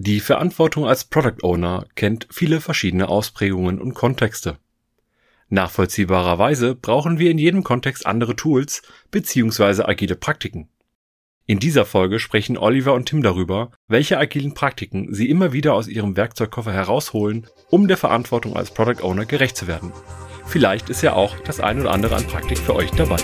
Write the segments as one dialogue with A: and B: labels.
A: Die Verantwortung als Product Owner kennt viele verschiedene Ausprägungen und Kontexte. Nachvollziehbarerweise brauchen wir in jedem Kontext andere Tools bzw. agile Praktiken. In dieser Folge sprechen Oliver und Tim darüber, welche agilen Praktiken sie immer wieder aus ihrem Werkzeugkoffer herausholen, um der Verantwortung als Product Owner gerecht zu werden. Vielleicht ist ja auch das ein oder andere an Praktik für euch dabei.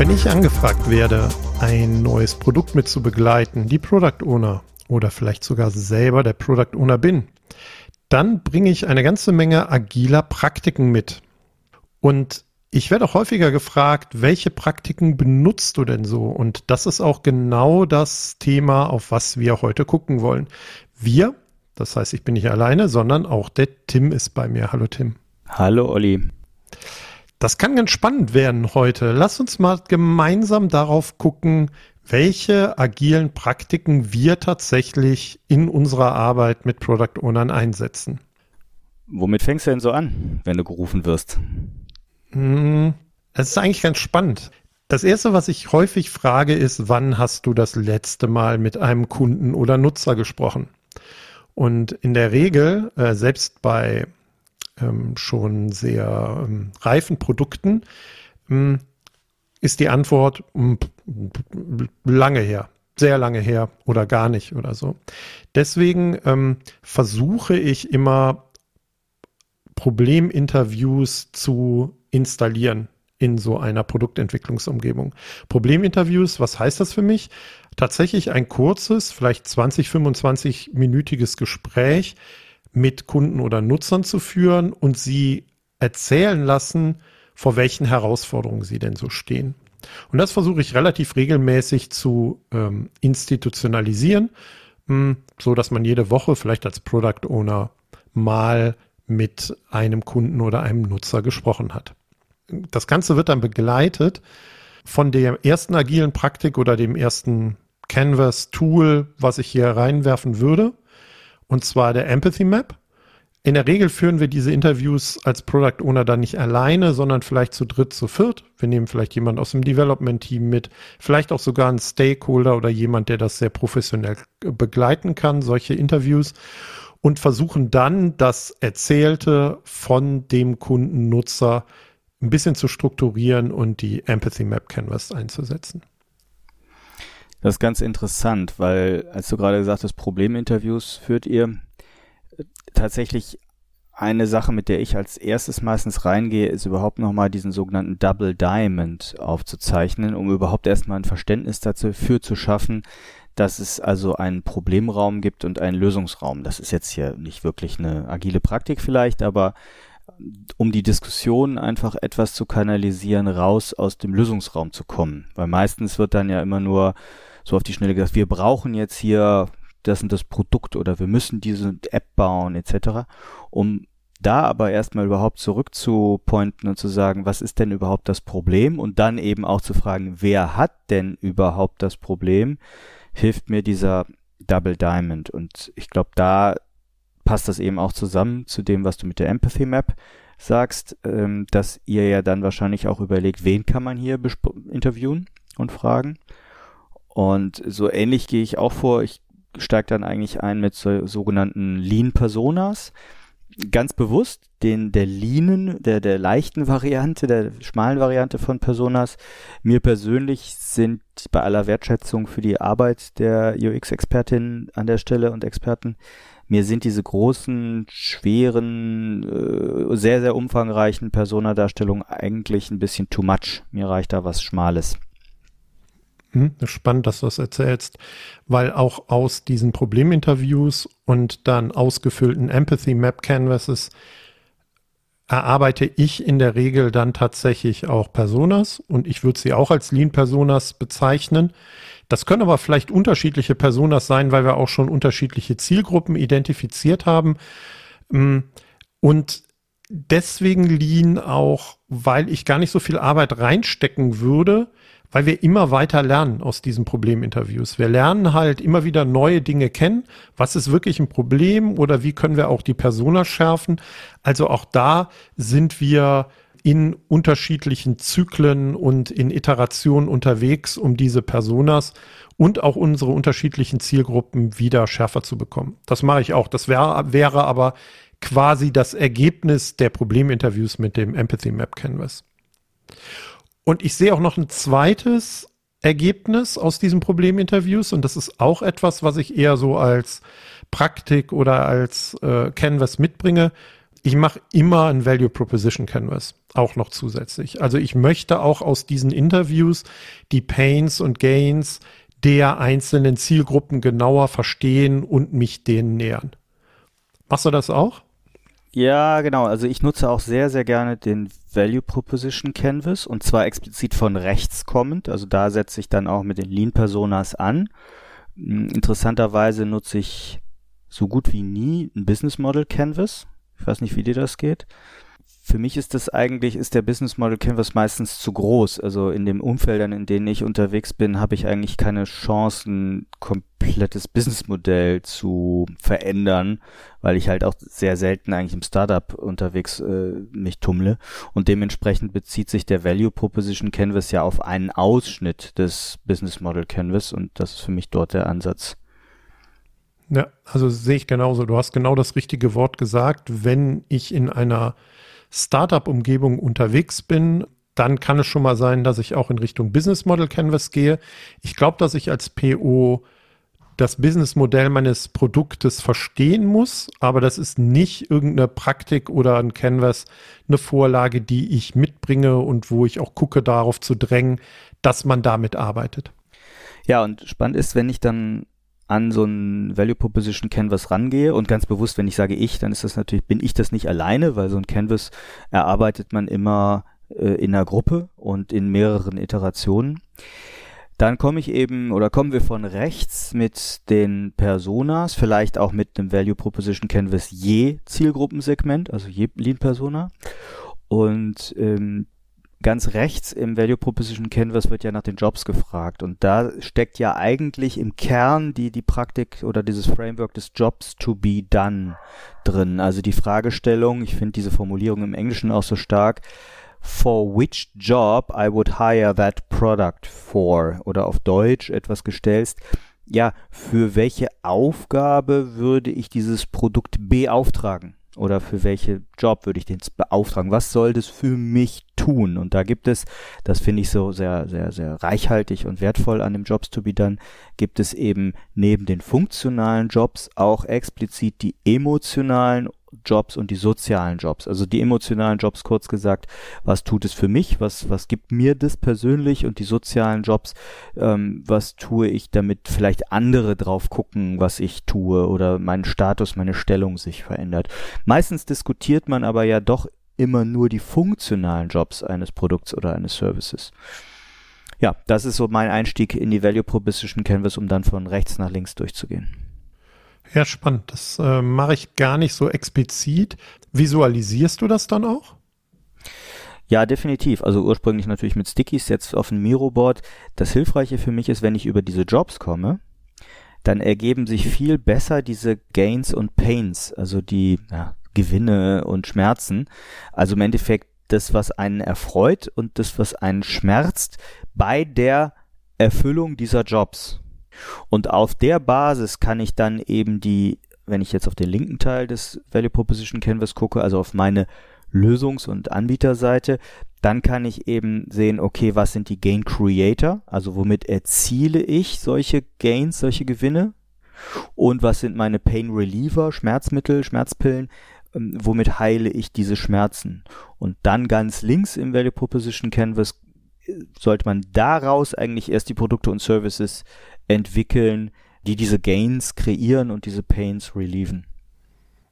B: Wenn ich angefragt werde, ein neues Produkt mit zu begleiten, die Product Owner oder vielleicht sogar selber der Product Owner bin, dann bringe ich eine ganze Menge agiler Praktiken mit. Und ich werde auch häufiger gefragt, welche Praktiken benutzt du denn so? Und das ist auch genau das Thema, auf was wir heute gucken wollen. Wir, das heißt, ich bin nicht alleine, sondern auch der Tim ist bei mir. Hallo Tim.
C: Hallo Olli.
B: Das kann ganz spannend werden heute. Lass uns mal gemeinsam darauf gucken, welche agilen Praktiken wir tatsächlich in unserer Arbeit mit Product Ownern einsetzen.
C: Womit fängst du denn so an, wenn du gerufen wirst?
B: Hm, es ist eigentlich ganz spannend. Das erste, was ich häufig frage, ist, wann hast du das letzte Mal mit einem Kunden oder Nutzer gesprochen? Und in der Regel, äh, selbst bei ähm, schon sehr ähm, reifen Produkten, ähm, ist die Antwort hm, lange her, sehr lange her oder gar nicht oder so. Deswegen ähm, versuche ich immer Probleminterviews zu installieren in so einer Produktentwicklungsumgebung. Probleminterviews, was heißt das für mich? Tatsächlich ein kurzes, vielleicht 20, 25 minütiges Gespräch, mit Kunden oder Nutzern zu führen und sie erzählen lassen, vor welchen Herausforderungen sie denn so stehen. Und das versuche ich relativ regelmäßig zu ähm, institutionalisieren, mh, hm, so dass man jede Woche vielleicht als Product Owner mal mit einem Kunden oder einem Nutzer gesprochen hat. Das Ganze wird dann begleitet von der ersten agilen Praktik oder dem ersten Canvas-Tool, was ich hier reinwerfen würde und zwar der Empathy Map. In der Regel führen wir diese Interviews als Product Owner dann nicht alleine, sondern vielleicht zu dritt, zu viert. Wir nehmen vielleicht jemand aus dem Development Team mit, vielleicht auch sogar einen Stakeholder oder jemand, der das sehr professionell begleiten kann, solche Interviews und versuchen dann das Erzählte von dem Kundennutzer ein bisschen zu strukturieren und die Empathy Map Canvas einzusetzen.
C: Das ist ganz interessant, weil als du gerade gesagt hast, Probleminterviews führt ihr, tatsächlich eine Sache, mit der ich als erstes meistens reingehe, ist überhaupt nochmal diesen sogenannten Double Diamond aufzuzeichnen, um überhaupt erstmal ein Verständnis dafür zu schaffen, dass es also einen Problemraum gibt und einen Lösungsraum. Das ist jetzt hier nicht wirklich eine agile Praktik vielleicht, aber um die Diskussion einfach etwas zu kanalisieren, raus aus dem Lösungsraum zu kommen. Weil meistens wird dann ja immer nur so auf die Schnelle gesagt, wir brauchen jetzt hier das und das Produkt oder wir müssen diese App bauen etc. Um da aber erstmal überhaupt zurückzupointen und zu sagen, was ist denn überhaupt das Problem? Und dann eben auch zu fragen, wer hat denn überhaupt das Problem, hilft mir dieser Double Diamond? Und ich glaube, da passt das eben auch zusammen zu dem, was du mit der Empathy Map sagst, ähm, dass ihr ja dann wahrscheinlich auch überlegt, wen kann man hier interviewen und fragen und so ähnlich gehe ich auch vor. Ich steige dann eigentlich ein mit so, sogenannten Lean-Personas. Ganz bewusst den der Leanen, der, der leichten Variante, der schmalen Variante von Personas. Mir persönlich sind bei aller Wertschätzung für die Arbeit der UX-Expertinnen an der Stelle und Experten, mir sind diese großen, schweren, äh, sehr, sehr umfangreichen Personadarstellungen eigentlich ein bisschen too much. Mir reicht da was Schmales.
B: Hm, spannend, dass du das erzählst, weil auch aus diesen Probleminterviews und dann ausgefüllten Empathy Map Canvases erarbeite ich in der Regel dann tatsächlich auch Personas und ich würde sie auch als Lean Personas bezeichnen. Das können aber vielleicht unterschiedliche Personas sein, weil wir auch schon unterschiedliche Zielgruppen identifiziert haben. Hm, und deswegen Lean auch, weil ich gar nicht so viel Arbeit reinstecken würde, weil wir immer weiter lernen aus diesen Probleminterviews. Wir lernen halt immer wieder neue Dinge kennen. Was ist wirklich ein Problem oder wie können wir auch die Persona schärfen? Also auch da sind wir in unterschiedlichen Zyklen und in Iterationen unterwegs, um diese Personas und auch unsere unterschiedlichen Zielgruppen wieder schärfer zu bekommen. Das mache ich auch. Das wär, wäre aber quasi das Ergebnis der Probleminterviews mit dem Empathy Map Canvas. Und ich sehe auch noch ein zweites Ergebnis aus diesen Probleminterviews und das ist auch etwas, was ich eher so als Praktik oder als äh, Canvas mitbringe. Ich mache immer ein Value Proposition Canvas, auch noch zusätzlich. Also ich möchte auch aus diesen Interviews die Pains und Gains der einzelnen Zielgruppen genauer verstehen und mich denen nähern. Machst du das auch?
C: Ja, genau. Also ich nutze auch sehr, sehr gerne den Value Proposition Canvas und zwar explizit von rechts kommend. Also da setze ich dann auch mit den Lean Personas an. Hm, interessanterweise nutze ich so gut wie nie ein Business Model Canvas. Ich weiß nicht, wie dir das geht. Für mich ist das eigentlich, ist der Business Model Canvas meistens zu groß. Also in den Umfeldern, in denen ich unterwegs bin, habe ich eigentlich keine Chancen, komplettes Businessmodell zu verändern, weil ich halt auch sehr selten eigentlich im Startup unterwegs äh, mich tummle. Und dementsprechend bezieht sich der Value Proposition Canvas ja auf einen Ausschnitt des Business Model Canvas und das ist für mich dort der Ansatz.
B: Ja, also sehe ich genauso. Du hast genau das richtige Wort gesagt. Wenn ich in einer Startup-Umgebung unterwegs bin, dann kann es schon mal sein, dass ich auch in Richtung Business Model Canvas gehe. Ich glaube, dass ich als PO das Businessmodell meines Produktes verstehen muss, aber das ist nicht irgendeine Praktik oder ein Canvas, eine Vorlage, die ich mitbringe und wo ich auch gucke, darauf zu drängen, dass man damit arbeitet.
C: Ja, und spannend ist, wenn ich dann an so ein Value Proposition Canvas rangehe und ganz bewusst, wenn ich sage ich, dann ist das natürlich, bin ich das nicht alleine, weil so ein Canvas erarbeitet man immer äh, in einer Gruppe und in mehreren Iterationen. Dann komme ich eben oder kommen wir von rechts mit den Personas, vielleicht auch mit einem Value Proposition Canvas je Zielgruppensegment, also je Lean Persona. Und ähm, ganz rechts im Value Proposition Canvas wird ja nach den Jobs gefragt und da steckt ja eigentlich im Kern die, die Praktik oder dieses Framework des Jobs to be done drin. Also die Fragestellung, ich finde diese Formulierung im Englischen auch so stark, for which job I would hire that product for oder auf Deutsch etwas gestellt. Ja, für welche Aufgabe würde ich dieses Produkt beauftragen? Oder für welche Job würde ich den beauftragen? Was soll das für mich tun? Und da gibt es, das finde ich so sehr, sehr, sehr reichhaltig und wertvoll an dem Jobs to be done, gibt es eben neben den funktionalen Jobs auch explizit die emotionalen Jobs und die sozialen Jobs. Also die emotionalen Jobs, kurz gesagt, was tut es für mich, was, was gibt mir das persönlich und die sozialen Jobs, ähm, was tue ich, damit vielleicht andere drauf gucken, was ich tue oder mein Status, meine Stellung sich verändert. Meistens diskutiert man aber ja doch immer nur die funktionalen Jobs eines Produkts oder eines Services. Ja, das ist so mein Einstieg in die Value Proposition Canvas, um dann von rechts nach links durchzugehen.
B: Ja, spannend. Das äh, mache ich gar nicht so explizit. Visualisierst du das dann auch?
C: Ja, definitiv. Also ursprünglich natürlich mit Stickies, jetzt auf dem Miro-Board. Das Hilfreiche für mich ist, wenn ich über diese Jobs komme, dann ergeben sich viel besser diese Gains und Pains, also die ja, Gewinne und Schmerzen. Also im Endeffekt das, was einen erfreut und das, was einen schmerzt bei der Erfüllung dieser Jobs. Und auf der Basis kann ich dann eben die, wenn ich jetzt auf den linken Teil des Value Proposition Canvas gucke, also auf meine Lösungs- und Anbieterseite, dann kann ich eben sehen, okay, was sind die Gain Creator, also womit erziele ich solche Gains, solche Gewinne? Und was sind meine Pain Reliever, Schmerzmittel, Schmerzpillen, ähm, womit heile ich diese Schmerzen. Und dann ganz links im Value Proposition Canvas äh, sollte man daraus eigentlich erst die Produkte und Services entwickeln, die diese Gains kreieren und diese Pains relieven.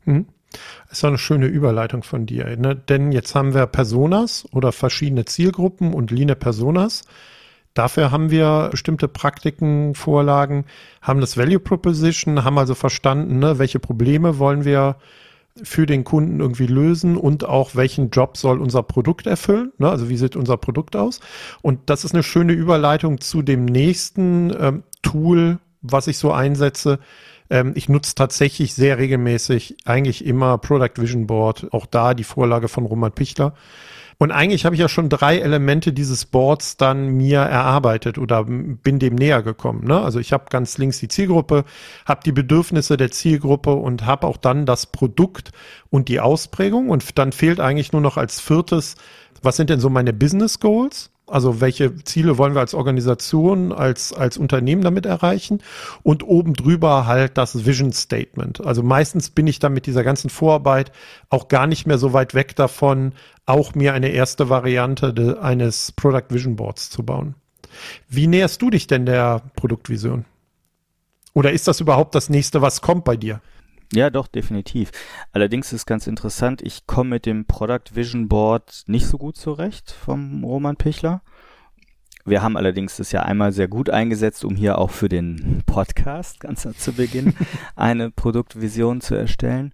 B: Mhm. Das ist eine schöne Überleitung von dir, ne? denn jetzt haben wir Personas oder verschiedene Zielgruppen und Line Personas. Dafür haben wir bestimmte Praktiken, Vorlagen, haben das Value Proposition, haben also verstanden, ne, welche Probleme wollen wir für den Kunden irgendwie lösen und auch welchen Job soll unser Produkt erfüllen. Ne? Also wie sieht unser Produkt aus? Und das ist eine schöne Überleitung zu dem nächsten ähm, Tool, was ich so einsetze. Ähm, ich nutze tatsächlich sehr regelmäßig eigentlich immer Product Vision Board, auch da die Vorlage von Roman Pichler. Und eigentlich habe ich ja schon drei Elemente dieses Boards dann mir erarbeitet oder bin dem näher gekommen. Ne? Also ich habe ganz links die Zielgruppe, habe die Bedürfnisse der Zielgruppe und habe auch dann das Produkt und die Ausprägung. Und dann fehlt eigentlich nur noch als viertes, was sind denn so meine Business Goals? Also welche Ziele wollen wir als Organisation, als, als Unternehmen damit erreichen? Und oben drüber halt das Vision Statement. Also meistens bin ich dann mit dieser ganzen Vorarbeit auch gar nicht mehr so weit weg davon, auch mir eine erste Variante de, eines Product Vision Boards zu bauen. Wie näherst du dich denn der Produktvision? Oder ist das überhaupt das nächste, was kommt bei dir?
C: Ja, doch, definitiv. Allerdings ist ganz interessant, ich komme mit dem Product Vision Board nicht so gut zurecht vom Roman Pichler. Wir haben allerdings das ja einmal sehr gut eingesetzt, um hier auch für den Podcast ganz zu Beginn eine Produktvision zu erstellen.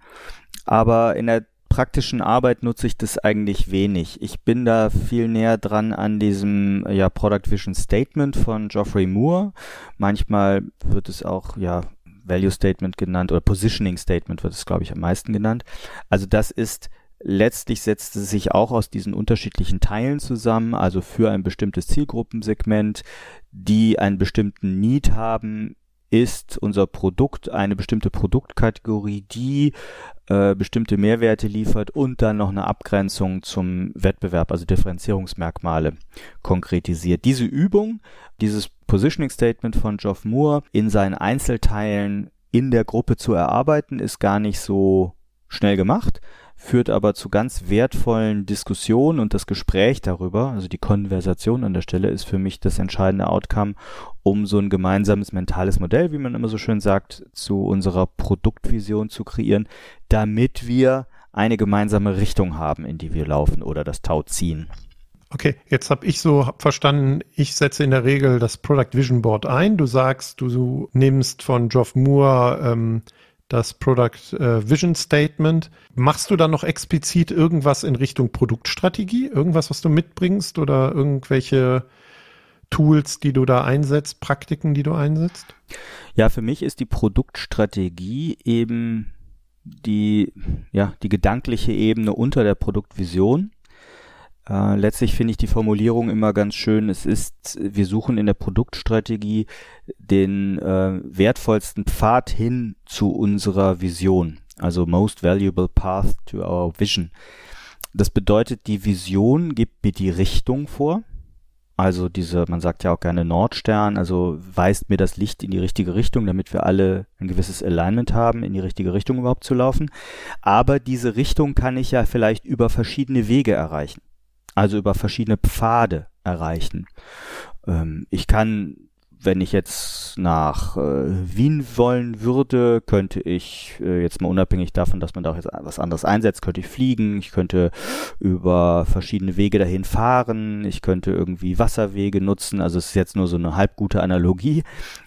C: Aber in der praktischen Arbeit nutze ich das eigentlich wenig. Ich bin da viel näher dran an diesem ja, Product Vision Statement von Geoffrey Moore. Manchmal wird es auch ja Value Statement genannt oder Positioning Statement wird es, glaube ich, am meisten genannt. Also das ist letztlich setzt es sich auch aus diesen unterschiedlichen Teilen zusammen, also für ein bestimmtes Zielgruppensegment, die einen bestimmten Need haben, ist unser Produkt eine bestimmte Produktkategorie, die äh, bestimmte Mehrwerte liefert und dann noch eine Abgrenzung zum Wettbewerb, also Differenzierungsmerkmale konkretisiert. Diese Übung, dieses Positioning Statement von Geoff Moore in seinen Einzelteilen in der Gruppe zu erarbeiten, ist gar nicht so schnell gemacht, führt aber zu ganz wertvollen Diskussionen und das Gespräch darüber, also die Konversation an der Stelle ist für mich das entscheidende Outcome, um so ein gemeinsames mentales Modell, wie man immer so schön sagt, zu unserer Produktvision zu kreieren, damit wir eine gemeinsame Richtung haben, in die wir laufen oder das Tau ziehen.
B: Okay, jetzt habe ich so verstanden, ich setze in der Regel das Product Vision Board ein. Du sagst, du, du nimmst von Geoff Moore ähm, das Product äh, Vision Statement. Machst du dann noch explizit irgendwas in Richtung Produktstrategie? Irgendwas, was du mitbringst oder irgendwelche Tools, die du da einsetzt, Praktiken, die du einsetzt?
C: Ja, für mich ist die Produktstrategie eben die, ja, die gedankliche Ebene unter der Produktvision. Äh, letztlich finde ich die Formulierung immer ganz schön. Es ist, wir suchen in der Produktstrategie den äh, wertvollsten Pfad hin zu unserer Vision. Also most valuable path to our vision. Das bedeutet, die Vision gibt mir die Richtung vor. Also diese, man sagt ja auch gerne Nordstern, also weist mir das Licht in die richtige Richtung, damit wir alle ein gewisses Alignment haben, in die richtige Richtung überhaupt zu laufen. Aber diese Richtung kann ich ja vielleicht über verschiedene Wege erreichen also über verschiedene Pfade erreichen. Ähm, ich kann wenn ich jetzt nach äh, Wien wollen würde, könnte ich äh, jetzt mal unabhängig davon, dass man da auch jetzt was anderes einsetzt, könnte ich fliegen, ich könnte über verschiedene Wege dahin fahren, ich könnte irgendwie Wasserwege nutzen, also es ist jetzt nur so eine halbgute Analogie,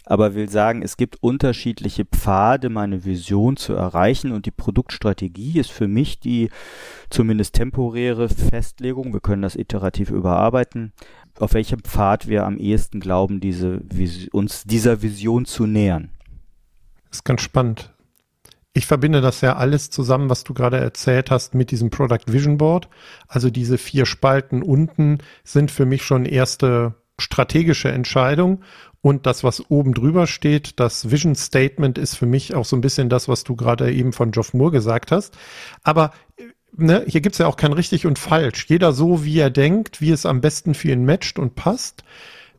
C: aber will sagen, es gibt unterschiedliche Pfade, meine Vision zu erreichen. Und die Produktstrategie ist für mich die zumindest temporäre Festlegung, wir können das iterativ überarbeiten, auf welchem Pfad wir am ehesten glauben, diese, uns dieser Vision zu nähern.
B: Das ist ganz spannend. Ich verbinde das ja alles zusammen, was du gerade erzählt hast, mit diesem Product Vision Board. Also diese vier Spalten unten sind für mich schon erste strategische Entscheidung. Und das, was oben drüber steht, das Vision Statement ist für mich auch so ein bisschen das, was du gerade eben von Geoff Moore gesagt hast. Aber ne, hier gibt's ja auch kein richtig und falsch. Jeder so, wie er denkt, wie es am besten für ihn matcht und passt.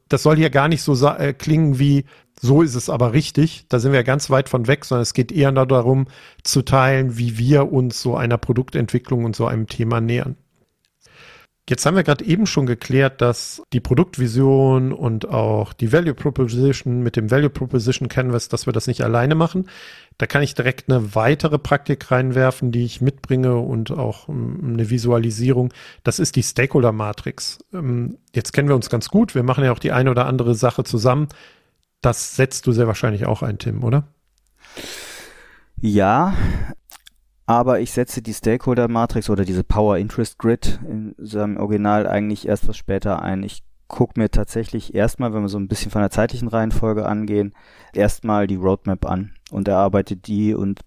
B: Das soll hier gar nicht so äh, klingen wie, so ist es aber richtig. Da sind wir ganz weit von weg, sondern es geht eher darum zu teilen, wie wir uns so einer Produktentwicklung und so einem Thema nähern. Jetzt haben wir gerade eben schon geklärt, dass die Produktvision und auch die Value Proposition mit dem Value Proposition Canvas, dass wir das nicht alleine machen. Da kann ich direkt eine weitere Praktik reinwerfen, die ich mitbringe und auch ähm, eine Visualisierung. Das ist die Stakeholder Matrix. Ähm, jetzt kennen wir uns ganz gut. Wir machen ja auch die eine oder andere Sache zusammen. Das setzt du sehr wahrscheinlich auch ein, Tim, oder?
C: Ja, aber ich setze die Stakeholder Matrix oder diese Power Interest Grid in seinem Original eigentlich erst was später ein. Ich gucke mir tatsächlich erstmal, wenn wir so ein bisschen von der zeitlichen Reihenfolge angehen, erstmal die Roadmap an und erarbeite die und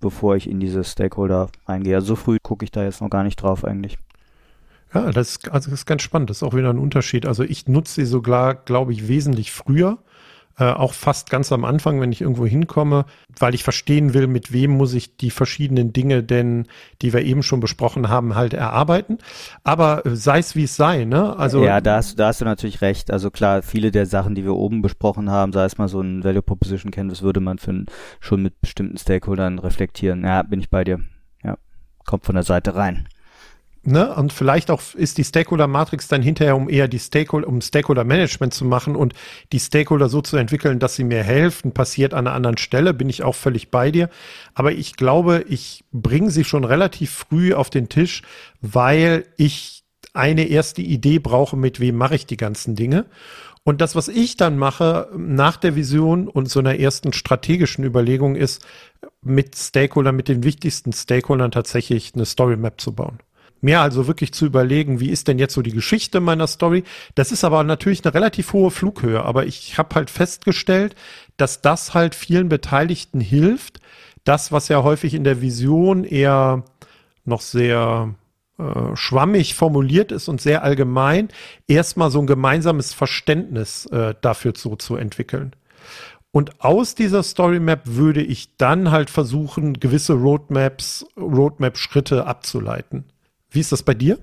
C: bevor ich in diese Stakeholder reingehe. Also so früh gucke ich da jetzt noch gar nicht drauf eigentlich.
B: Ja, das ist, also das ist ganz spannend. Das ist auch wieder ein Unterschied. Also ich nutze sie sogar, glaube ich, wesentlich früher äh, auch fast ganz am Anfang, wenn ich irgendwo hinkomme, weil ich verstehen will, mit wem muss ich die verschiedenen Dinge denn, die wir eben schon besprochen haben, halt erarbeiten. Aber äh, sei es wie es sei, ne?
C: Also ja, da hast, da hast du natürlich recht. Also klar, viele der Sachen, die wir oben besprochen haben, sei es mal so ein Value Proposition Canvas, würde man für, schon mit bestimmten Stakeholdern reflektieren. Ja, bin ich bei dir. Ja, kommt von der Seite rein.
B: Ne? Und vielleicht auch ist die Stakeholder-Matrix dann hinterher, um eher die Stakeholder, um Stakeholder-Management zu machen und die Stakeholder so zu entwickeln, dass sie mir helfen, passiert an einer anderen Stelle, bin ich auch völlig bei dir. Aber ich glaube, ich bringe sie schon relativ früh auf den Tisch, weil ich eine erste Idee brauche, mit wem mache ich die ganzen Dinge. Und das, was ich dann mache nach der Vision und so einer ersten strategischen Überlegung ist, mit Stakeholdern, mit den wichtigsten Stakeholdern tatsächlich eine Story Map zu bauen mehr also wirklich zu überlegen, wie ist denn jetzt so die Geschichte meiner Story. Das ist aber natürlich eine relativ hohe Flughöhe, aber ich habe halt festgestellt, dass das halt vielen Beteiligten hilft, das, was ja häufig in der Vision eher noch sehr äh, schwammig formuliert ist und sehr allgemein, erstmal so ein gemeinsames Verständnis äh, dafür so zu entwickeln. Und aus dieser Story Map würde ich dann halt versuchen, gewisse Roadmaps, Roadmap-Schritte abzuleiten. Wie ist das bei dir?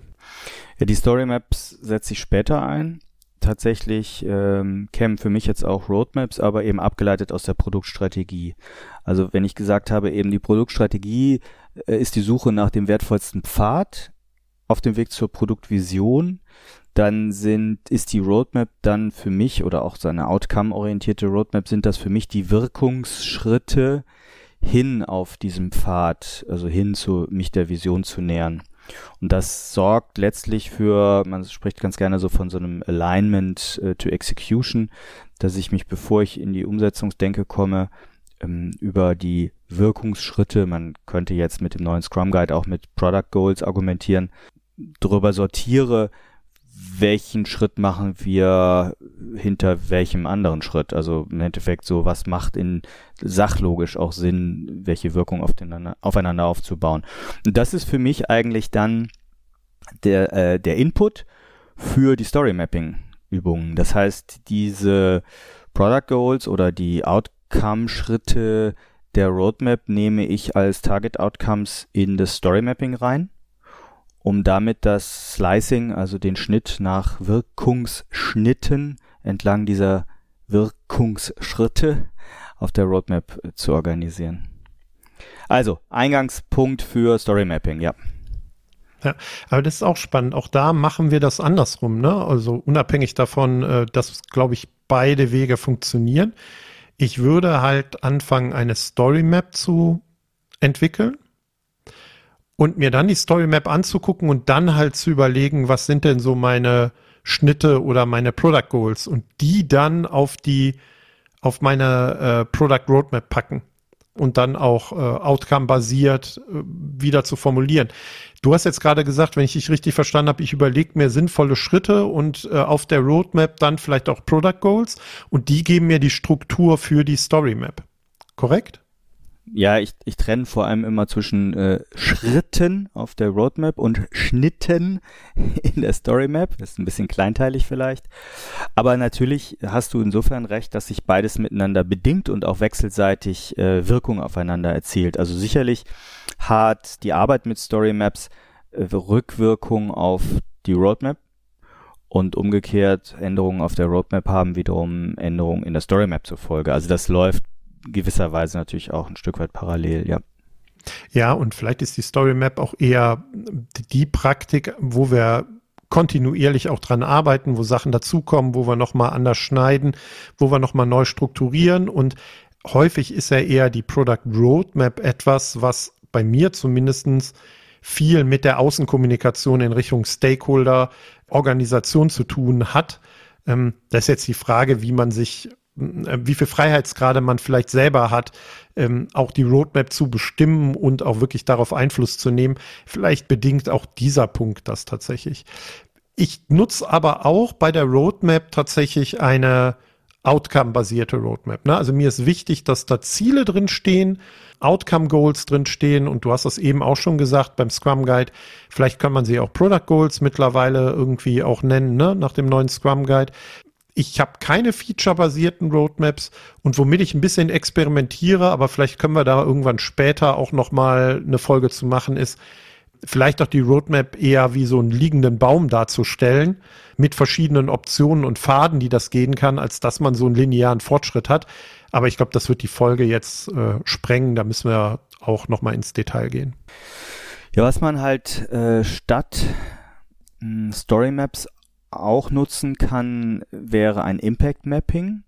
C: Ja, die Story Maps setze ich später ein. Tatsächlich ähm, kämen für mich jetzt auch Roadmaps, aber eben abgeleitet aus der Produktstrategie. Also wenn ich gesagt habe, eben die Produktstrategie äh, ist die Suche nach dem wertvollsten Pfad auf dem Weg zur Produktvision, dann sind, ist die Roadmap dann für mich oder auch seine outcome-orientierte Roadmap sind das für mich die Wirkungsschritte hin auf diesem Pfad, also hin zu mich der Vision zu nähern. Und das sorgt letztlich für, man spricht ganz gerne so von so einem Alignment äh, to Execution, dass ich mich, bevor ich in die Umsetzungsdenke komme, ähm, über die Wirkungsschritte, man könnte jetzt mit dem neuen Scrum Guide auch mit Product Goals argumentieren, darüber sortiere, welchen Schritt machen wir hinter welchem anderen Schritt. Also im Endeffekt so, was macht in sachlogisch auch Sinn, welche Wirkung auf den, aufeinander aufzubauen. Und das ist für mich eigentlich dann der, äh, der Input für die Story Mapping Übungen. Das heißt, diese Product Goals oder die Outcome Schritte der Roadmap nehme ich als Target Outcomes in das Story Mapping rein um damit das Slicing, also den Schnitt nach Wirkungsschnitten entlang dieser Wirkungsschritte auf der Roadmap äh, zu organisieren. Also, Eingangspunkt für Story Mapping, ja.
B: Ja, aber das ist auch spannend. Auch da machen wir das andersrum, ne? Also unabhängig davon, äh, dass, glaube ich, beide Wege funktionieren. Ich würde halt anfangen, eine Story Map zu entwickeln und mir dann die Story Map anzugucken und dann halt zu überlegen, was sind denn so meine Schnitte oder meine Product Goals und die dann auf die auf meine äh, Product Roadmap packen und dann auch äh, Outcome-basiert äh, wieder zu formulieren. Du hast jetzt gerade gesagt, wenn ich dich richtig verstanden habe, ich überlege mir sinnvolle Schritte und äh, auf der Roadmap dann vielleicht auch Product Goals und die geben mir die Struktur für die Story Map. Korrekt?
C: Ja, ich, ich trenne vor allem immer zwischen äh, Schritten auf der Roadmap und Schnitten in der Story Map. Das ist ein bisschen kleinteilig vielleicht. Aber natürlich hast du insofern recht, dass sich beides miteinander bedingt und auch wechselseitig äh, Wirkung aufeinander erzielt. Also sicherlich hat die Arbeit mit Story Maps äh, Rückwirkung auf die Roadmap. Und umgekehrt, Änderungen auf der Roadmap haben wiederum Änderungen in der Story Map zur Folge. Also das läuft gewisserweise natürlich auch ein Stück weit parallel, ja.
B: Ja, und vielleicht ist die Story Map auch eher die Praktik, wo wir kontinuierlich auch dran arbeiten, wo Sachen dazukommen, wo wir nochmal anders schneiden, wo wir nochmal neu strukturieren und häufig ist ja eher die Product Roadmap etwas, was bei mir zumindestens viel mit der Außenkommunikation in Richtung Stakeholder, Organisation zu tun hat. Ähm, das ist jetzt die Frage, wie man sich wie viel Freiheitsgrade man vielleicht selber hat, ähm, auch die Roadmap zu bestimmen und auch wirklich darauf Einfluss zu nehmen. Vielleicht bedingt auch dieser Punkt das tatsächlich. Ich nutze aber auch bei der Roadmap tatsächlich eine Outcome-basierte Roadmap. Ne? Also mir ist wichtig, dass da Ziele drin stehen, Outcome Goals drin stehen und du hast das eben auch schon gesagt beim Scrum Guide. Vielleicht kann man sie auch Product Goals mittlerweile irgendwie auch nennen, ne? nach dem neuen Scrum Guide. Ich habe keine feature-basierten Roadmaps und womit ich ein bisschen experimentiere, aber vielleicht können wir da irgendwann später auch noch mal eine Folge zu machen, ist vielleicht auch die Roadmap eher wie so einen liegenden Baum darzustellen mit verschiedenen Optionen und Pfaden, die das gehen kann, als dass man so einen linearen Fortschritt hat. Aber ich glaube, das wird die Folge jetzt äh, sprengen. Da müssen wir auch noch mal ins Detail gehen.
C: Ja, was man halt äh, statt hm, Story Maps auch nutzen kann, wäre ein Impact Mapping.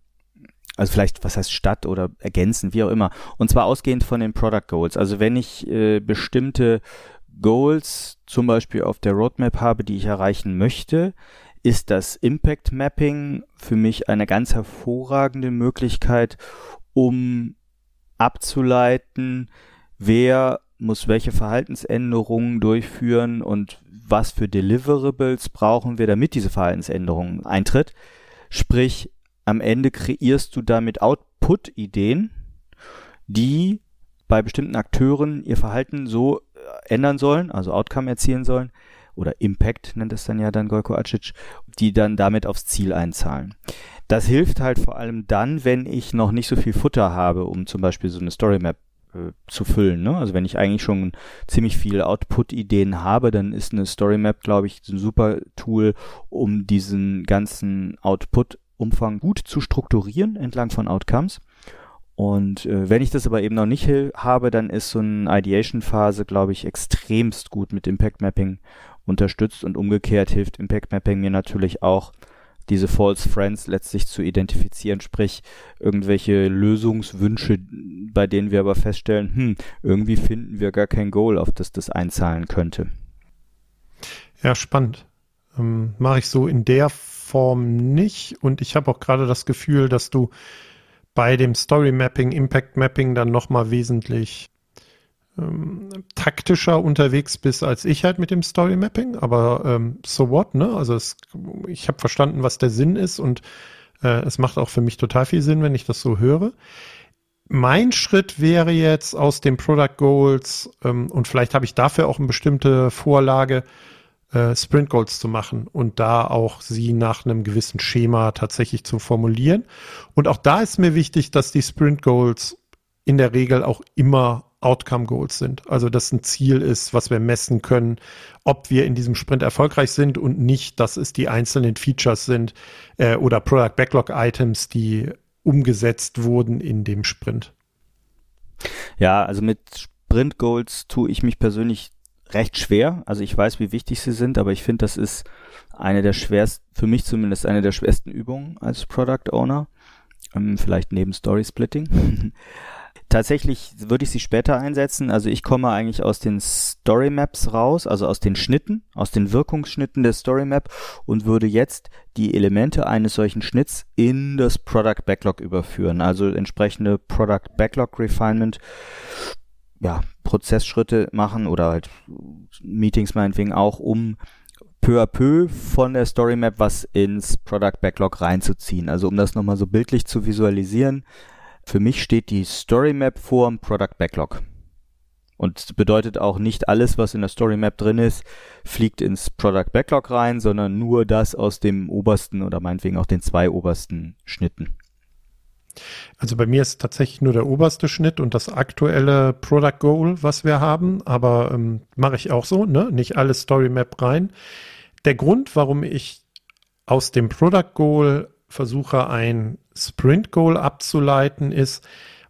C: Also vielleicht, was heißt statt oder ergänzen, wie auch immer. Und zwar ausgehend von den Product Goals. Also wenn ich äh, bestimmte Goals zum Beispiel auf der Roadmap habe, die ich erreichen möchte, ist das Impact Mapping für mich eine ganz hervorragende Möglichkeit, um abzuleiten, wer muss welche Verhaltensänderungen durchführen und was für Deliverables brauchen wir, damit diese Verhaltensänderung eintritt. Sprich, am Ende kreierst du damit Output-Ideen, die bei bestimmten Akteuren ihr Verhalten so äh, ändern sollen, also Outcome erzielen sollen, oder Impact nennt es dann ja dann Golko Acic, die dann damit aufs Ziel einzahlen. Das hilft halt vor allem dann, wenn ich noch nicht so viel Futter habe, um zum Beispiel so eine Story Map äh, zu füllen. Ne? Also wenn ich eigentlich schon ziemlich viele Output-Ideen habe, dann ist eine Story Map, glaube ich, ein super Tool, um diesen ganzen Output-Umfang gut zu strukturieren entlang von Outcomes. Und äh, wenn ich das aber eben noch nicht habe, dann ist so eine Ideation-Phase, glaube ich, extremst gut mit Impact Mapping unterstützt und umgekehrt hilft Impact Mapping mir natürlich auch, diese False Friends letztlich zu identifizieren, sprich irgendwelche Lösungswünsche, bei denen wir aber feststellen, hm, irgendwie finden wir gar kein Goal, auf das das einzahlen könnte.
B: Ja, spannend. Ähm, Mache ich so in der Form nicht und ich habe auch gerade das Gefühl, dass du bei dem Story Mapping, Impact Mapping dann nochmal wesentlich ähm, taktischer unterwegs bist als ich halt mit dem Story Mapping. Aber ähm, so what, ne? Also es, ich habe verstanden, was der Sinn ist und äh, es macht auch für mich total viel Sinn, wenn ich das so höre. Mein Schritt wäre jetzt aus den Product Goals ähm, und vielleicht habe ich dafür auch eine bestimmte Vorlage, äh, Sprint Goals zu machen und da auch sie nach einem gewissen Schema tatsächlich zu formulieren. Und auch da ist mir wichtig, dass die Sprint Goals in der Regel auch immer Outcome Goals sind. Also dass ein Ziel ist, was wir messen können, ob wir in diesem Sprint erfolgreich sind und nicht, dass es die einzelnen Features sind äh, oder Product Backlog Items, die umgesetzt wurden in dem Sprint.
C: Ja, also mit Sprint Goals tue ich mich persönlich recht schwer. Also ich weiß, wie wichtig sie sind, aber ich finde, das ist eine der schwersten, für mich zumindest eine der schwersten Übungen als Product Owner. Ähm, vielleicht neben Story Splitting. Tatsächlich würde ich sie später einsetzen. Also ich komme eigentlich aus den Story Maps raus, also aus den Schnitten, aus den Wirkungsschnitten der Story Map und würde jetzt die Elemente eines solchen Schnitts in das Product Backlog überführen. Also entsprechende Product Backlog Refinement ja, Prozessschritte machen oder halt Meetings meinetwegen auch, um peu à peu von der Story Map was ins Product Backlog reinzuziehen. Also um das nochmal so bildlich zu visualisieren, für mich steht die Story Map vor dem Product Backlog. Und bedeutet auch nicht alles, was in der Story Map drin ist, fliegt ins Product Backlog rein, sondern nur das aus dem obersten oder meinetwegen auch den zwei obersten Schnitten.
B: Also bei mir ist tatsächlich nur der oberste Schnitt und das aktuelle Product Goal, was wir haben, aber ähm, mache ich auch so, ne? Nicht alles Story Map rein. Der Grund, warum ich aus dem Product Goal versuche, ein Sprint Goal abzuleiten, ist,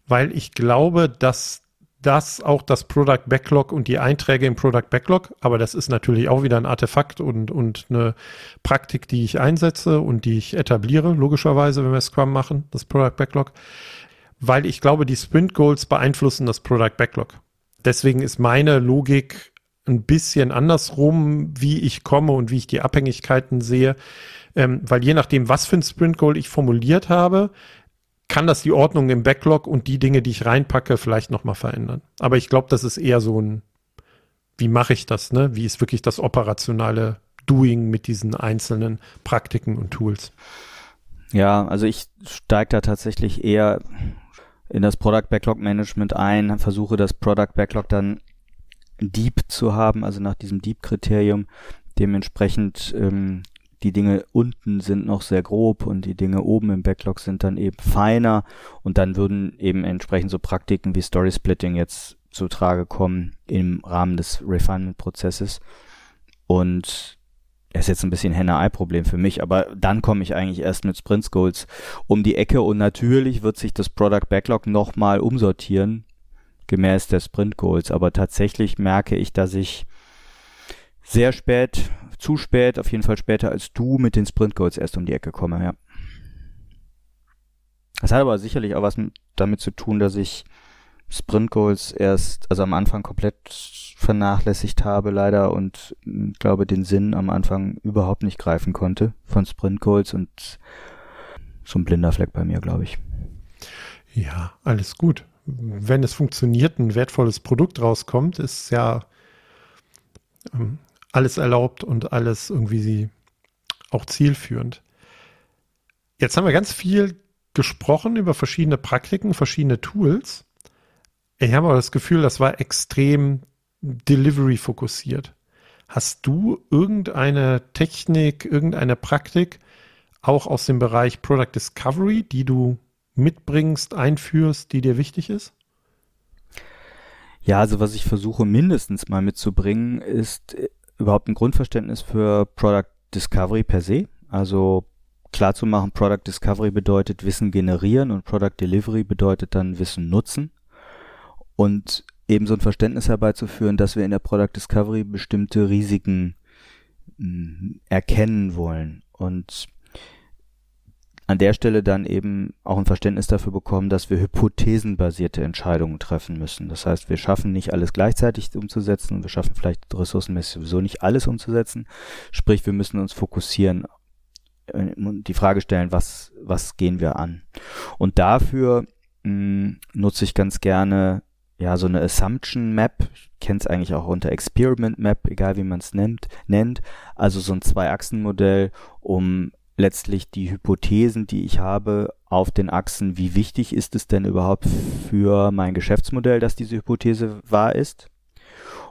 B: weil ich glaube, dass das auch das Product Backlog und die Einträge im Product Backlog, aber das ist natürlich auch wieder ein Artefakt und, und eine Praktik, die ich einsetze und die ich etabliere, logischerweise, wenn wir Scrum machen, das Product Backlog, weil ich glaube, die Sprint Goals beeinflussen das Product Backlog. Deswegen ist meine Logik ein bisschen andersrum, wie ich komme und wie ich die Abhängigkeiten sehe, ähm, weil je nachdem, was für ein Sprint Goal ich formuliert habe, kann das die Ordnung im Backlog und die Dinge, die ich reinpacke, vielleicht nochmal verändern. Aber ich glaube, das ist eher so ein, wie mache ich das, ne? Wie ist wirklich das operationale Doing mit diesen einzelnen Praktiken und Tools?
C: Ja, also ich steige da tatsächlich eher in das Product Backlog Management ein, versuche das Product Backlog dann deep zu haben, also nach diesem Deep-Kriterium. Dementsprechend ähm, die Dinge unten sind noch sehr grob und die Dinge oben im Backlog sind dann eben feiner und dann würden eben entsprechend so Praktiken wie Story Splitting jetzt zu Trage kommen im Rahmen des Refinement-Prozesses. Und es ist jetzt ein bisschen Henne-Ei-Problem für mich, aber dann komme ich eigentlich erst mit Sprint Goals um die Ecke und natürlich wird sich das Product Backlog nochmal umsortieren, gemäß der Sprint Goals. Aber tatsächlich merke ich, dass ich sehr spät, zu spät, auf jeden Fall später als du mit den Sprint Goals erst um die Ecke komme, ja. Das hat aber sicherlich auch was damit zu tun, dass ich Sprint Goals erst, also am Anfang komplett vernachlässigt habe leider und glaube den Sinn am Anfang überhaupt nicht greifen konnte von Sprint Goals und so ein blinder Fleck bei mir, glaube ich.
B: Ja, alles gut. Wenn es funktioniert, ein wertvolles Produkt rauskommt, ist ja ähm, alles erlaubt und alles irgendwie auch zielführend. Jetzt haben wir ganz viel gesprochen über verschiedene Praktiken, verschiedene Tools. Ich habe aber das Gefühl, das war extrem Delivery fokussiert. Hast du irgendeine Technik, irgendeine Praktik auch aus dem Bereich Product Discovery, die du mitbringst, einführst, die dir wichtig ist?
C: Ja, also was ich versuche mindestens mal mitzubringen, ist überhaupt ein Grundverständnis für Product Discovery per se. Also klar zu machen, Product Discovery bedeutet Wissen generieren und Product Delivery bedeutet dann Wissen nutzen und eben so ein Verständnis herbeizuführen, dass wir in der Product Discovery bestimmte Risiken hm, erkennen wollen und an der Stelle dann eben auch ein Verständnis dafür bekommen, dass wir hypothesenbasierte Entscheidungen treffen müssen. Das heißt, wir schaffen nicht alles gleichzeitig umzusetzen und wir schaffen vielleicht ressourcenmäßig sowieso nicht alles umzusetzen. Sprich, wir müssen uns fokussieren äh, und die Frage stellen, was, was gehen wir an? Und dafür mh, hm, nutze ich ganz gerne ja, so eine Assumption Map, ich kenne es eigentlich auch unter Experiment Map, egal wie man es nennt, nennt, also so ein Zwei-Achsen-Modell, um letztlich die Hypothesen, die ich habe, auf den Achsen, wie wichtig ist es denn überhaupt für mein Geschäftsmodell, dass diese Hypothese wahr ist?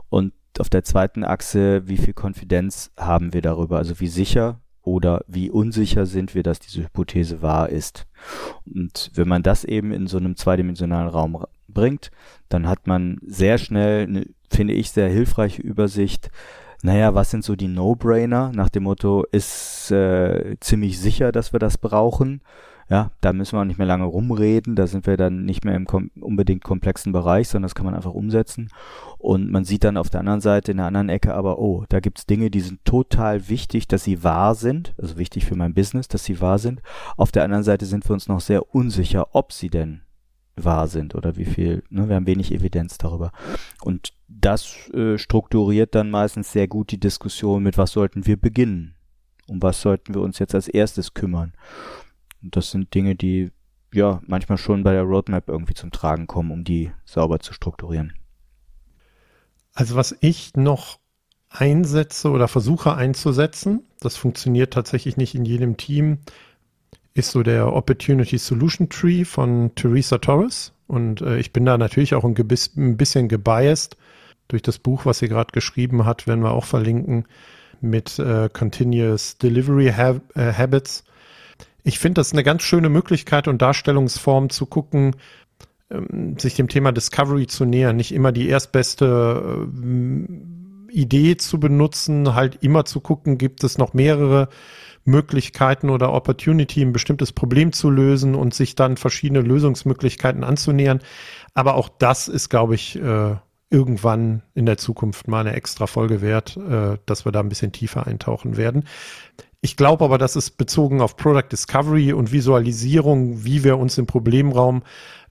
C: Und auf der zweiten Achse, wie viel Konfidenz haben wir darüber? Also wie sicher oder wie unsicher sind wir, dass diese Hypothese wahr ist? Und wenn man das eben in so einem zweidimensionalen Raum bringt, dann hat man sehr schnell eine, finde ich, sehr hilfreiche Übersicht. Naja, was sind so die No-Brainer? Nach dem Motto, ist äh, ziemlich sicher, dass wir das brauchen. Ja, da müssen wir auch nicht mehr lange rumreden, da sind wir dann nicht mehr im kom unbedingt komplexen Bereich, sondern das kann man einfach umsetzen. Und man sieht dann auf der anderen Seite, in der anderen Ecke aber, oh, da gibt's Dinge, die sind total wichtig, dass sie wahr sind, also wichtig für mein Business, dass sie wahr sind. Auf der anderen Seite sind wir uns noch sehr unsicher, ob sie denn wahr sind oder wie viel, ne, wir haben wenig Evidenz darüber. Und das äh, strukturiert dann meistens sehr gut die Diskussion, mit was sollten wir beginnen? Um was sollten wir uns jetzt als erstes kümmern? Und das sind Dinge, die ja manchmal schon bei der Roadmap irgendwie zum Tragen kommen, um die sauber zu strukturieren.
B: Also was ich noch einsetze oder versuche einzusetzen, das funktioniert tatsächlich nicht in jedem Team, ist so der Opportunity Solution Tree von Teresa Torres. Und äh, ich bin da natürlich auch ein, ein bisschen gebiased durch das Buch, was sie gerade geschrieben hat, werden wir auch verlinken, mit äh, Continuous Delivery Hab äh, Habits. Ich finde das eine ganz schöne Möglichkeit und Darstellungsform zu gucken, ähm, sich dem Thema Discovery zu nähern, nicht immer die erstbeste äh, Idee zu benutzen, halt immer zu gucken, gibt es noch mehrere Möglichkeiten oder Opportunity, ein bestimmtes Problem zu lösen und sich dann verschiedene Lösungsmöglichkeiten anzunähern. Aber auch das ist, glaube ich, äh, irgendwann in der Zukunft mal eine extra Folge wert, äh, dass wir da ein bisschen tiefer eintauchen werden. Ich glaube aber, dass es bezogen auf Product Discovery und Visualisierung, wie wir uns im Problemraum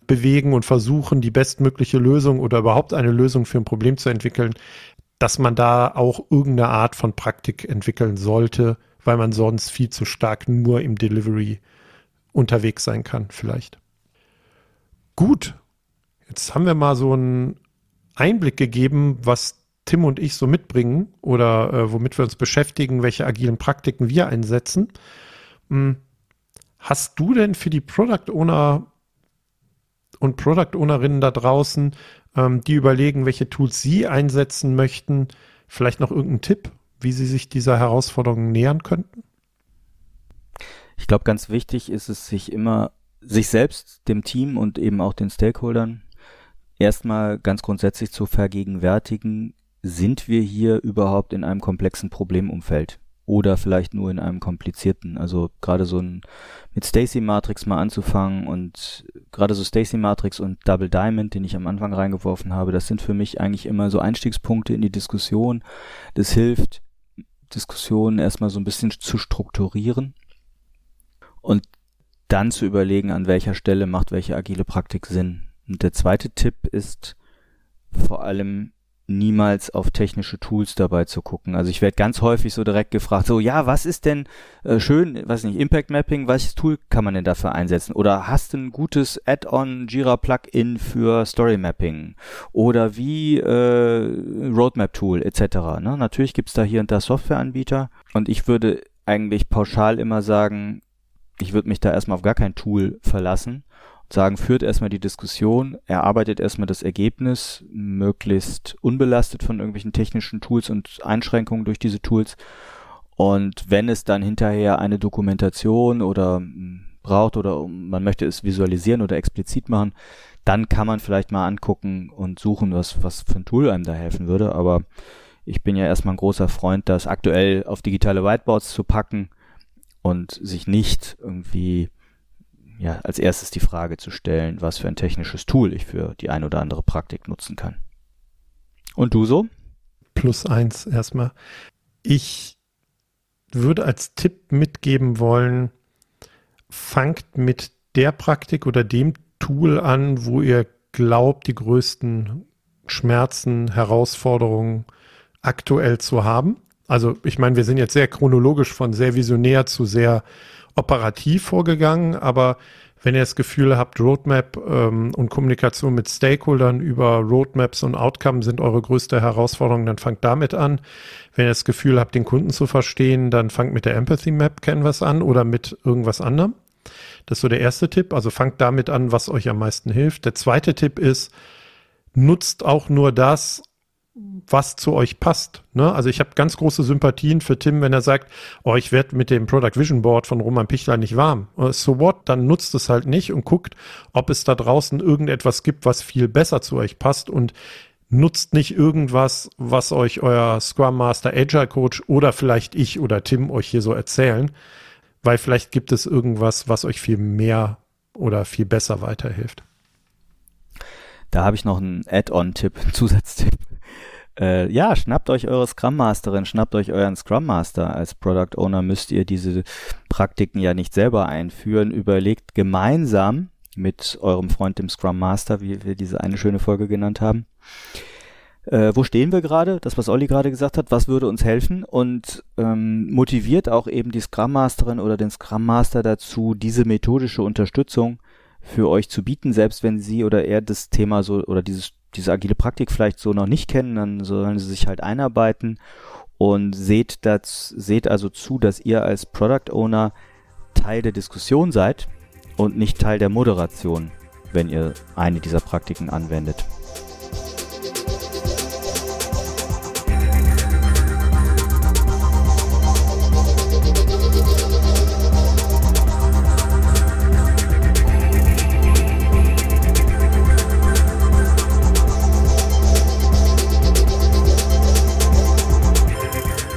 B: bewegen und versuchen, die bestmögliche Lösung oder überhaupt eine Lösung für ein Problem zu entwickeln, dass man da auch irgendeine Art von Praktik entwickeln sollte, weil man sonst viel zu stark nur im Delivery unterwegs sein kann, vielleicht. Gut, jetzt haben wir mal so einen Einblick gegeben, was Tim und ich so mitbringen oder äh, womit wir uns beschäftigen, welche agilen Praktiken wir einsetzen. Hm. Hast du denn für die Product Owner und Product Ownerinnen da draußen, ähm, die überlegen, welche Tools sie einsetzen möchten, vielleicht noch irgendeinen Tipp, wie sie sich dieser Herausforderung nähern könnten?
C: Ich glaube, ganz wichtig ist es, sich immer, sich selbst, dem Team und eben auch den Stakeholdern erstmal ganz grundsätzlich zu vergegenwärtigen, sind wir hier überhaupt in einem komplexen Problemumfeld? oder vielleicht nur in einem komplizierten. Also gerade so ein mit Stacy Matrix mal anzufangen und gerade so Stacy Matrix und Double Diamond, den ich am Anfang reingeworfen habe, das sind für mich eigentlich immer so Einstiegspunkte in die Diskussion. Das hilft, Diskussionen erstmal so ein bisschen zu strukturieren und dann zu überlegen, an welcher Stelle macht welche agile Praktik Sinn. Und der zweite Tipp ist vor allem niemals auf technische Tools dabei zu gucken. Also ich werde ganz häufig so direkt gefragt, so ja, was ist denn äh, schön, weiß nicht, Impact Mapping, welches Tool kann man denn dafür einsetzen? Oder hast du ein gutes Add-on Jira Plugin für Story Mapping? Oder wie äh, Roadmap Tool etc. Ne? Natürlich gibt's da hier und da Softwareanbieter und ich würde eigentlich pauschal immer sagen, ich würde mich da erstmal auf gar kein Tool verlassen sagen, führt erstmal die Diskussion, erarbeitet erstmal das Ergebnis, möglichst unbelastet von irgendwelchen technischen Tools und Einschränkungen durch diese Tools. Und wenn es dann hinterher eine Dokumentation oder hm, braucht oder man möchte es visualisieren oder explizit machen, dann kann man vielleicht mal angucken und suchen, was, was für ein Tool einem da helfen würde. Aber ich bin ja erstmal ein großer Freund, das aktuell auf digitale Whiteboards zu packen und sich nicht irgendwie ja, als erstes die Frage zu stellen, was für ein technisches Tool ich für die ein oder andere Praktik nutzen kann. Und du so?
B: Plus eins erstmal. Ich würde als Tipp mitgeben wollen, fangt mit der Praktik oder dem Tool an, wo ihr glaubt, die größten Schmerzen, Herausforderungen aktuell zu haben. Also ich meine, wir sind jetzt sehr chronologisch von sehr visionär zu sehr operativ vorgegangen, aber wenn ihr das Gefühl habt, Roadmap ähm, und Kommunikation mit Stakeholdern über Roadmaps und Outcome sind eure größte Herausforderung, dann fangt damit an. Wenn ihr das Gefühl habt, den Kunden zu verstehen, dann fangt mit der Empathy Map Canvas an oder mit irgendwas anderem. Das ist so der erste Tipp. Also fangt damit an, was euch am meisten hilft. Der zweite Tipp ist, nutzt auch nur das, was zu euch passt. Ne? Also ich habe ganz große Sympathien für Tim, wenn er sagt, oh, ich werde mit dem Product Vision Board von Roman Pichler nicht warm. Äh, so what? Dann nutzt es halt nicht und guckt, ob es da draußen irgendetwas gibt, was viel besser zu euch passt und nutzt nicht irgendwas, was euch euer Scrum Master Agile Coach oder vielleicht ich oder Tim euch hier so erzählen, weil vielleicht gibt es irgendwas, was euch viel mehr oder viel besser weiterhilft.
C: Da habe ich noch einen Add-on-Tipp, einen Zusatztipp. Äh, ja, schnappt euch eure Scrum Masterin, schnappt euch euren Scrum Master. Als Product Owner müsst ihr diese Praktiken ja nicht selber einführen. Überlegt gemeinsam mit eurem Freund, dem Scrum Master, wie wir diese eine schöne Folge genannt haben. Äh, wo stehen wir gerade? Das, was Olli gerade gesagt hat, was würde uns helfen? Und ähm, motiviert auch eben die Scrum Masterin oder den Scrum Master dazu, diese methodische Unterstützung für euch zu bieten, selbst wenn sie oder er das Thema so oder dieses diese agile Praktik vielleicht so noch nicht kennen, dann sollen sie sich halt einarbeiten und seht, das, seht also zu, dass ihr als Product Owner Teil der Diskussion seid und nicht Teil der Moderation, wenn ihr eine dieser Praktiken anwendet.